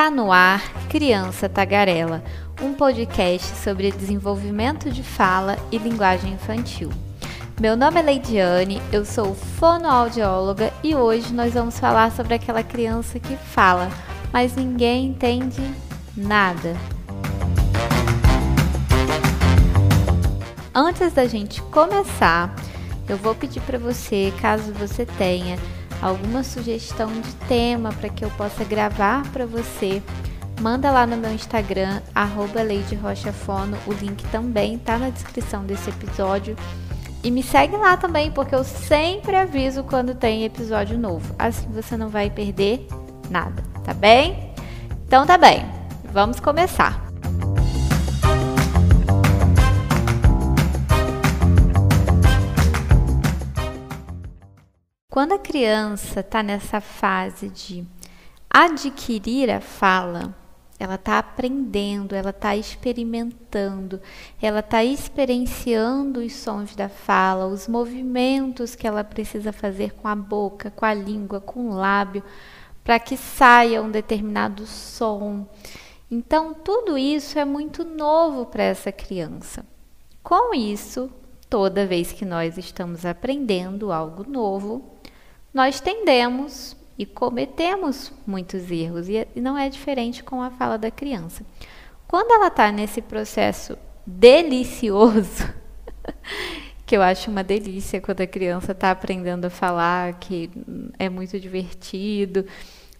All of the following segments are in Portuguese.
Tá no ar Criança Tagarela, um podcast sobre desenvolvimento de fala e linguagem infantil. Meu nome é Leidiane, eu sou fonoaudióloga e hoje nós vamos falar sobre aquela criança que fala, mas ninguém entende nada. Antes da gente começar, eu vou pedir para você, caso você tenha alguma sugestão de tema para que eu possa gravar para você, manda lá no meu Instagram, arroba Rochafono, o link também está na descrição desse episódio. E me segue lá também, porque eu sempre aviso quando tem episódio novo. Assim você não vai perder nada, tá bem? Então tá bem, vamos começar. Quando a criança está nessa fase de adquirir a fala, ela está aprendendo, ela está experimentando, ela está experienciando os sons da fala, os movimentos que ela precisa fazer com a boca, com a língua, com o lábio, para que saia um determinado som. Então, tudo isso é muito novo para essa criança. Com isso, toda vez que nós estamos aprendendo algo novo, nós tendemos e cometemos muitos erros, e não é diferente com a fala da criança. Quando ela está nesse processo delicioso, que eu acho uma delícia quando a criança está aprendendo a falar, que é muito divertido,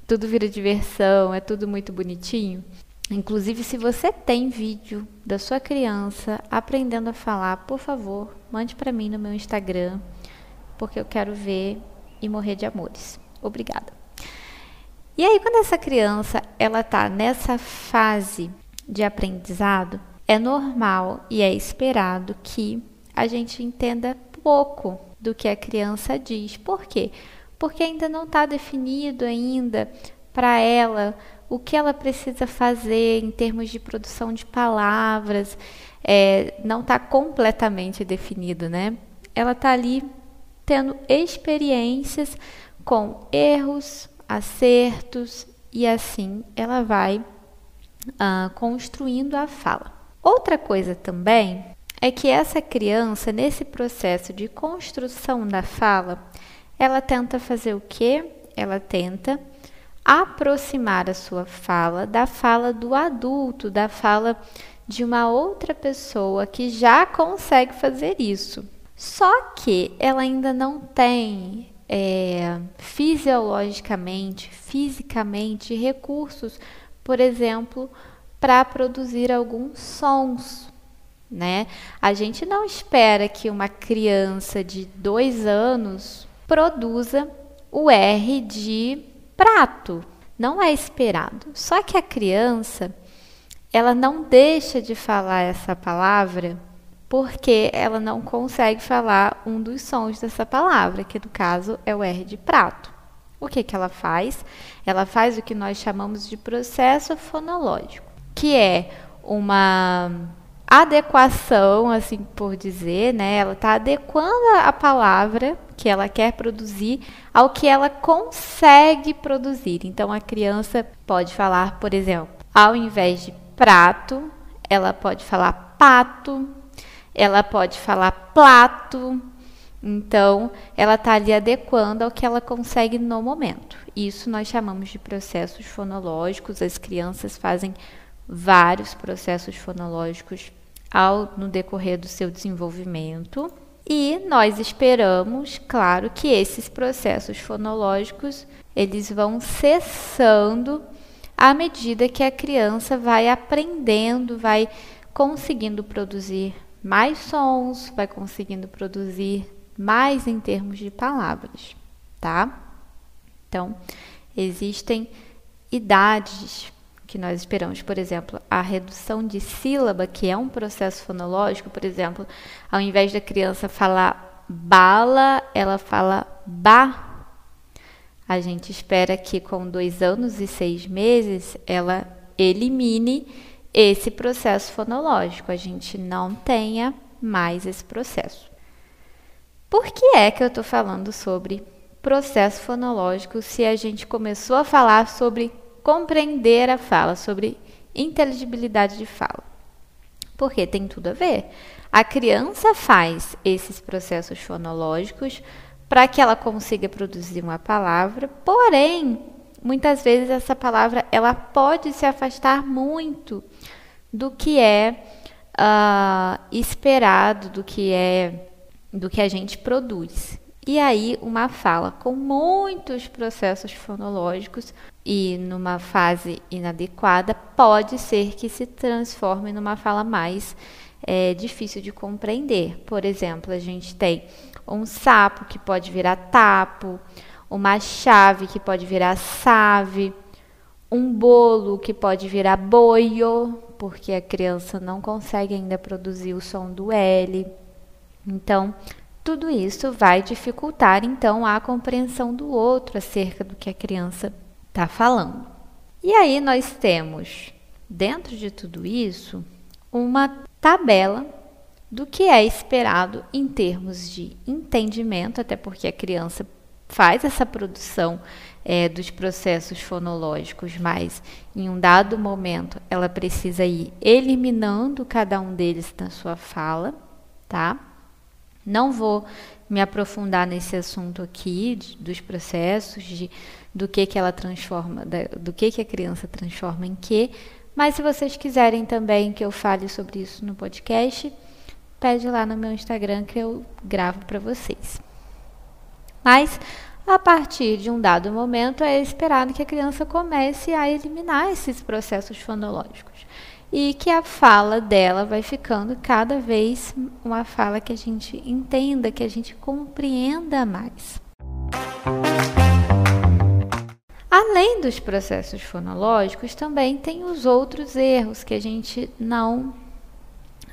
tudo vira diversão, é tudo muito bonitinho. Inclusive, se você tem vídeo da sua criança aprendendo a falar, por favor, mande para mim no meu Instagram, porque eu quero ver e morrer de amores. Obrigada. E aí, quando essa criança ela está nessa fase de aprendizado, é normal e é esperado que a gente entenda pouco do que a criança diz. Por quê? Porque ainda não está definido ainda para ela o que ela precisa fazer em termos de produção de palavras. É, não está completamente definido, né? Ela está ali tendo experiências com erros, acertos e assim ela vai uh, construindo a fala. Outra coisa também é que essa criança, nesse processo de construção da fala, ela tenta fazer o quê? Ela tenta aproximar a sua fala da fala do adulto, da fala de uma outra pessoa que já consegue fazer isso. Só que ela ainda não tem é, fisiologicamente, fisicamente, recursos, por exemplo, para produzir alguns sons. Né? A gente não espera que uma criança de dois anos produza o R de prato. Não é esperado. Só que a criança, ela não deixa de falar essa palavra porque ela não consegue falar um dos sons dessa palavra, que no caso é o R de prato. O que, que ela faz? Ela faz o que nós chamamos de processo fonológico, que é uma adequação, assim por dizer, né? Ela está adequando a palavra que ela quer produzir ao que ela consegue produzir. Então a criança pode falar, por exemplo, ao invés de prato, ela pode falar pato, ela pode falar plato, então ela está ali adequando ao que ela consegue no momento. Isso nós chamamos de processos fonológicos. As crianças fazem vários processos fonológicos ao no decorrer do seu desenvolvimento. E nós esperamos, claro, que esses processos fonológicos eles vão cessando à medida que a criança vai aprendendo, vai conseguindo produzir mais sons, vai conseguindo produzir mais em termos de palavras, tá? Então, existem idades que nós esperamos, por exemplo, a redução de sílaba, que é um processo fonológico, por exemplo, ao invés da criança falar bala, ela fala ba. A gente espera que com dois anos e seis meses ela elimine esse processo fonológico, a gente não tenha mais esse processo. Por que é que eu estou falando sobre processo fonológico se a gente começou a falar sobre compreender a fala, sobre inteligibilidade de fala. Porque tem tudo a ver. A criança faz esses processos fonológicos para que ela consiga produzir uma palavra, porém, muitas vezes essa palavra ela pode se afastar muito do que é uh, esperado, do que é do que a gente produz. E aí, uma fala com muitos processos fonológicos e numa fase inadequada pode ser que se transforme numa fala mais é, difícil de compreender. Por exemplo, a gente tem um sapo que pode virar tapo, uma chave que pode virar save, um bolo que pode virar boio, porque a criança não consegue ainda produzir o som do L. Então, tudo isso vai dificultar então a compreensão do outro acerca do que a criança está falando. E aí nós temos, dentro de tudo isso, uma tabela do que é esperado em termos de entendimento, até porque a criança faz essa produção é, dos processos fonológicos, mas em um dado momento ela precisa ir eliminando cada um deles na sua fala, tá? Não vou me aprofundar nesse assunto aqui de, dos processos, de, do que que ela transforma, da, do que que a criança transforma em que, mas se vocês quiserem também que eu fale sobre isso no podcast, pede lá no meu Instagram que eu gravo para vocês. Mas a partir de um dado momento, é esperado que a criança comece a eliminar esses processos fonológicos e que a fala dela vai ficando cada vez uma fala que a gente entenda, que a gente compreenda mais. Além dos processos fonológicos, também tem os outros erros que a gente não.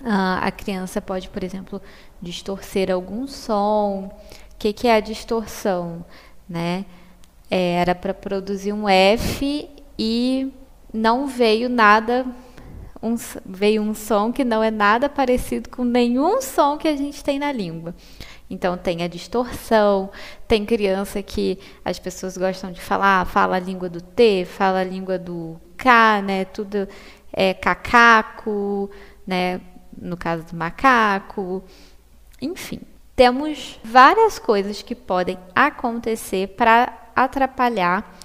Uh, a criança pode, por exemplo, distorcer algum som. O que, que é a distorção? né? É, era para produzir um F e não veio nada, um, veio um som que não é nada parecido com nenhum som que a gente tem na língua. Então tem a distorção, tem criança que as pessoas gostam de falar, fala a língua do T, fala a língua do K, né? Tudo é cacaco, né? No caso do macaco, enfim temos várias coisas que podem acontecer para atrapalhar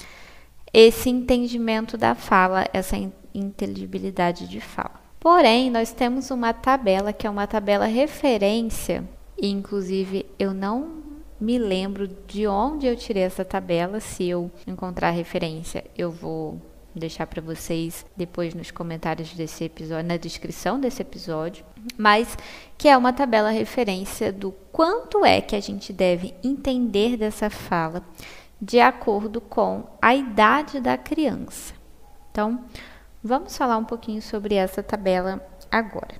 esse entendimento da fala, essa inteligibilidade de fala. Porém, nós temos uma tabela que é uma tabela referência, e inclusive eu não me lembro de onde eu tirei essa tabela. Se eu encontrar referência, eu vou deixar para vocês depois nos comentários desse episódio, na descrição desse episódio, mas que é uma tabela referência do quanto é que a gente deve entender dessa fala de acordo com a idade da criança. Então, vamos falar um pouquinho sobre essa tabela agora.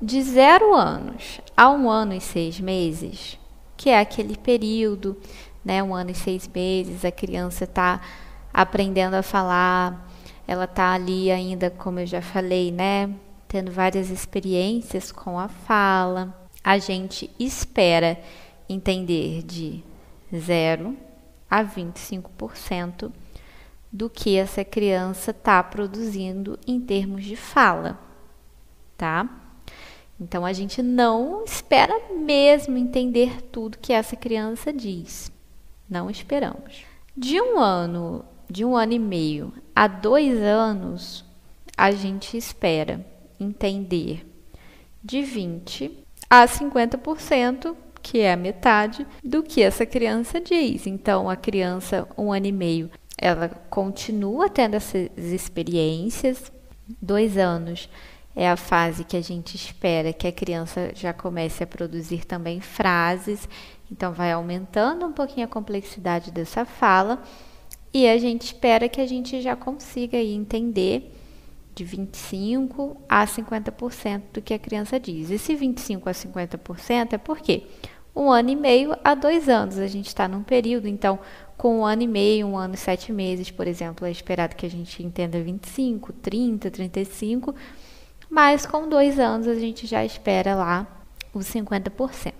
De zero anos a um ano e seis meses, que é aquele período né, um ano e seis meses, a criança está aprendendo a falar, ela está ali ainda, como eu já falei, né, tendo várias experiências com a fala. A gente espera entender de 0 a 25% do que essa criança está produzindo em termos de fala, tá? Então a gente não espera mesmo entender tudo que essa criança diz. Não esperamos. De um ano, de um ano e meio a dois anos, a gente espera entender de 20 a 50%, que é a metade do que essa criança diz. Então, a criança, um ano e meio, ela continua tendo essas experiências. Dois anos é a fase que a gente espera que a criança já comece a produzir também frases então, vai aumentando um pouquinho a complexidade dessa fala e a gente espera que a gente já consiga entender de 25% a 50% do que a criança diz. Esse 25% a 50% é porque um ano e meio a dois anos a gente está num período, então com um ano e meio, um ano e sete meses, por exemplo, é esperado que a gente entenda 25, 30, 35, mas com dois anos a gente já espera lá os 50%,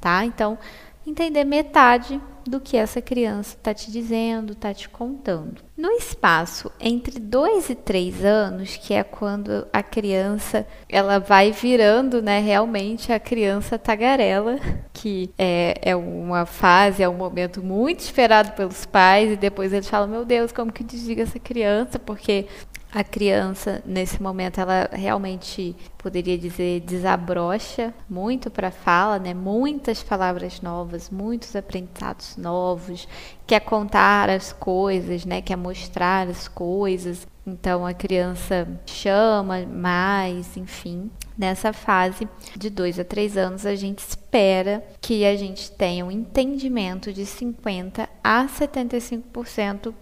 tá? Então, entender metade do que essa criança está te dizendo, está te contando. No espaço entre 2 e 3 anos, que é quando a criança ela vai virando, né, realmente a criança tagarela, que é, é uma fase, é um momento muito esperado pelos pais, e depois eles falam, meu Deus, como que desliga essa criança? Porque a criança, nesse momento, ela realmente, poderia dizer, desabrocha muito para a fala, né? Muitas palavras novas, muitos aprendizados novos, quer contar as coisas, né? Quer mostrar as coisas. Então, a criança chama mais, enfim. Nessa fase de 2 a 3 anos, a gente espera que a gente tenha um entendimento de 50 a 75%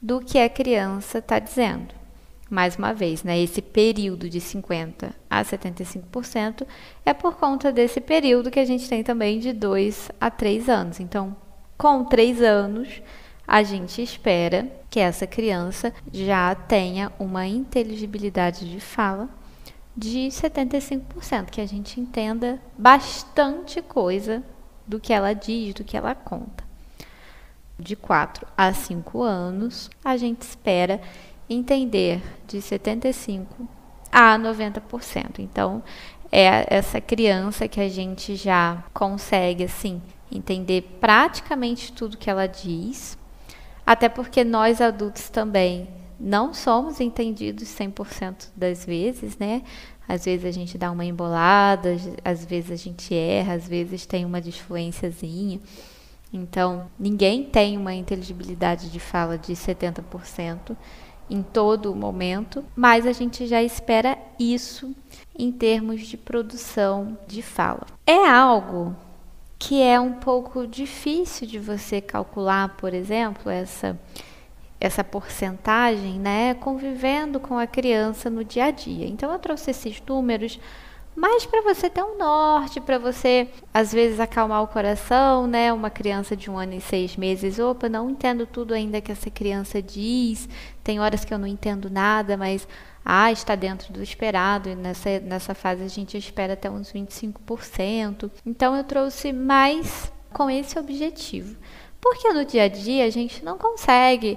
do que a criança está dizendo mais uma vez, né, esse período de 50% a 75% é por conta desse período que a gente tem também de 2 a 3 anos. Então, com 3 anos, a gente espera que essa criança já tenha uma inteligibilidade de fala de 75%, que a gente entenda bastante coisa do que ela diz, do que ela conta. De 4 a 5 anos, a gente espera entender de 75 a 90%. Então, é essa criança que a gente já consegue assim entender praticamente tudo que ela diz, até porque nós adultos também não somos entendidos 100% das vezes, né? Às vezes a gente dá uma embolada, às vezes a gente erra, às vezes tem uma disfluênciazinha. Então, ninguém tem uma inteligibilidade de fala de 70% em todo momento, mas a gente já espera isso em termos de produção de fala. É algo que é um pouco difícil de você calcular, por exemplo, essa essa porcentagem, né, convivendo com a criança no dia a dia. Então eu trouxe esses números mas para você ter um norte, para você às vezes acalmar o coração, né? Uma criança de um ano e seis meses, opa, não entendo tudo ainda que essa criança diz, tem horas que eu não entendo nada, mas ah, está dentro do esperado, e nessa, nessa fase a gente espera até uns 25%. Então eu trouxe mais com esse objetivo. Porque no dia a dia a gente não consegue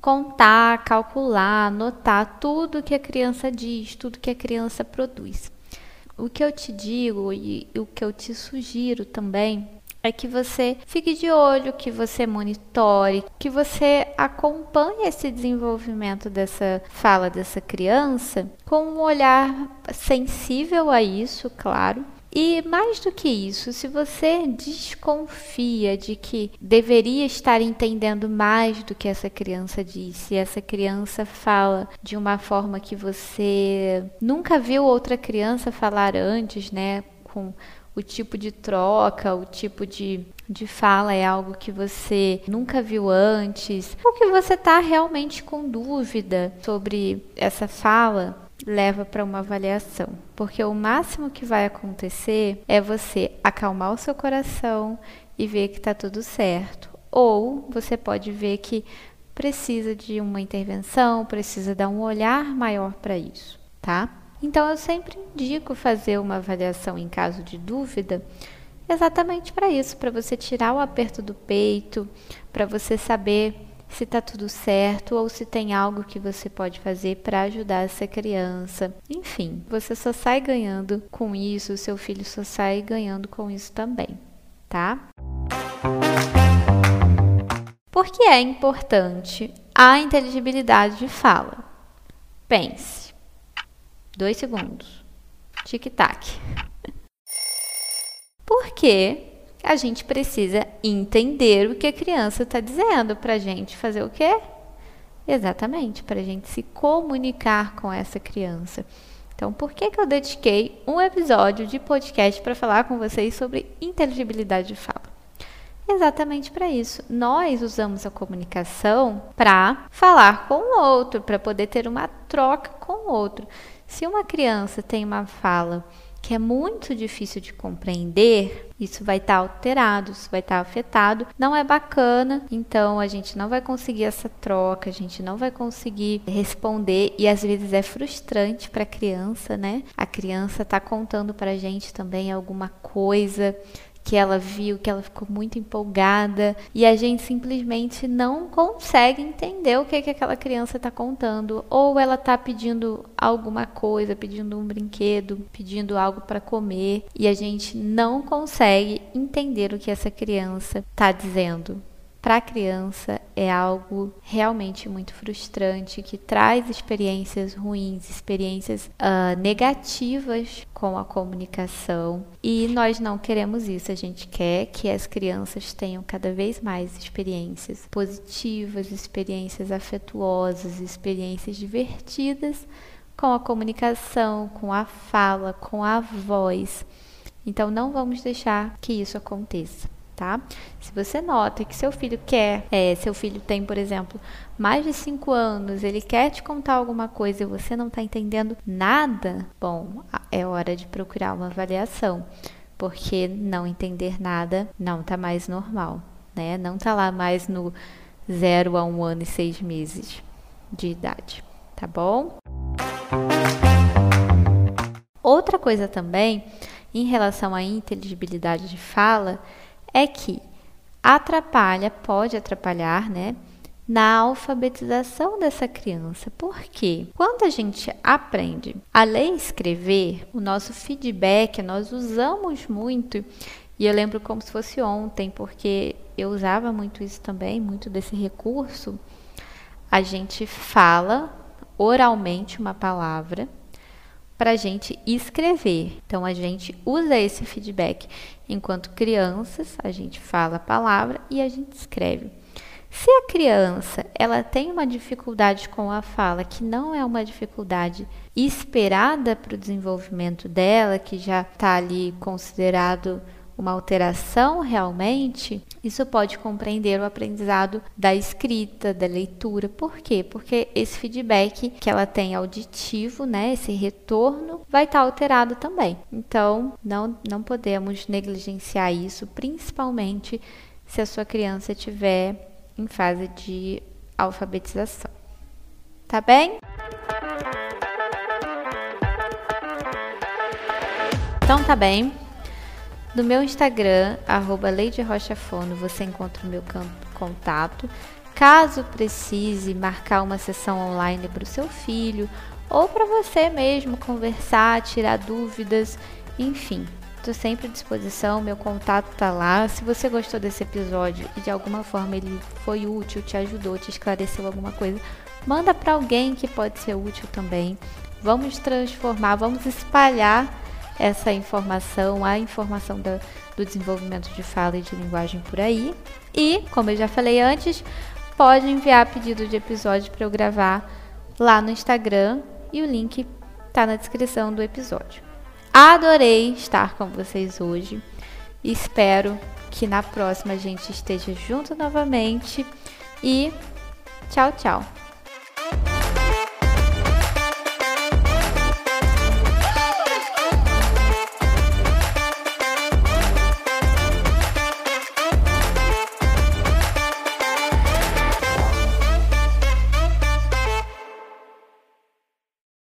contar, calcular, anotar tudo que a criança diz, tudo que a criança produz. O que eu te digo e o que eu te sugiro também é que você fique de olho, que você monitore, que você acompanhe esse desenvolvimento dessa fala dessa criança com um olhar sensível a isso, claro, e mais do que isso, se você desconfia de que deveria estar entendendo mais do que essa criança disse, essa criança fala de uma forma que você nunca viu outra criança falar antes, né? Com o tipo de troca, o tipo de, de fala é algo que você nunca viu antes, ou que você está realmente com dúvida sobre essa fala, leva para uma avaliação, porque o máximo que vai acontecer é você acalmar o seu coração e ver que está tudo certo, ou você pode ver que precisa de uma intervenção, precisa dar um olhar maior para isso, tá? Então eu sempre indico fazer uma avaliação em caso de dúvida, exatamente para isso, para você tirar o aperto do peito, para você saber se está tudo certo ou se tem algo que você pode fazer para ajudar essa criança. Enfim, você só sai ganhando com isso, seu filho só sai ganhando com isso também, tá? Por que é importante a inteligibilidade de fala? Pense. Dois segundos. Tic-tac. Por que a gente precisa entender o que a criança está dizendo para a gente fazer o quê? Exatamente, para a gente se comunicar com essa criança. Então, por que, que eu dediquei um episódio de podcast para falar com vocês sobre inteligibilidade de fala? Exatamente para isso. Nós usamos a comunicação para falar com o outro, para poder ter uma troca com o outro. Se uma criança tem uma fala que é muito difícil de compreender, isso vai estar tá alterado, isso vai estar tá afetado, não é bacana, então a gente não vai conseguir essa troca, a gente não vai conseguir responder e às vezes é frustrante para a criança, né? A criança está contando para a gente também alguma coisa que ela viu, que ela ficou muito empolgada e a gente simplesmente não consegue entender o que, que aquela criança está contando. Ou ela está pedindo alguma coisa, pedindo um brinquedo, pedindo algo para comer e a gente não consegue entender o que essa criança está dizendo para a criança é algo realmente muito frustrante, que traz experiências ruins, experiências uh, negativas com a comunicação. E nós não queremos isso, a gente quer que as crianças tenham cada vez mais experiências positivas, experiências afetuosas, experiências divertidas com a comunicação, com a fala, com a voz. Então não vamos deixar que isso aconteça tá? Se você nota que seu filho quer, é, seu filho tem, por exemplo, mais de 5 anos, ele quer te contar alguma coisa e você não está entendendo nada, bom, é hora de procurar uma avaliação, porque não entender nada não está mais normal, né? Não está lá mais no 0 a 1 um ano e 6 meses de idade, tá bom? Outra coisa também, em relação à inteligibilidade de fala, é que atrapalha, pode atrapalhar, né? Na alfabetização dessa criança. Por quê? Quando a gente aprende a ler e escrever, o nosso feedback nós usamos muito, e eu lembro como se fosse ontem, porque eu usava muito isso também, muito desse recurso. A gente fala oralmente uma palavra para a gente escrever. Então a gente usa esse feedback. Enquanto crianças, a gente fala a palavra e a gente escreve. Se a criança ela tem uma dificuldade com a fala que não é uma dificuldade esperada para o desenvolvimento dela, que já está ali considerado uma alteração realmente, isso pode compreender o aprendizado da escrita, da leitura. Por quê? Porque esse feedback que ela tem auditivo, né, esse retorno, vai estar tá alterado também. Então, não, não podemos negligenciar isso, principalmente se a sua criança estiver em fase de alfabetização. Tá bem? Então tá bem. No meu Instagram, arroba Rochafono, você encontra o meu contato. Caso precise marcar uma sessão online para o seu filho ou para você mesmo conversar, tirar dúvidas, enfim, estou sempre à disposição. Meu contato está lá. Se você gostou desse episódio e de alguma forma ele foi útil, te ajudou, te esclareceu alguma coisa, manda para alguém que pode ser útil também. Vamos transformar, vamos espalhar essa informação, a informação da, do desenvolvimento de fala e de linguagem por aí. E, como eu já falei antes, pode enviar pedido de episódio para eu gravar lá no Instagram e o link está na descrição do episódio. Adorei estar com vocês hoje. Espero que na próxima a gente esteja junto novamente e tchau, tchau.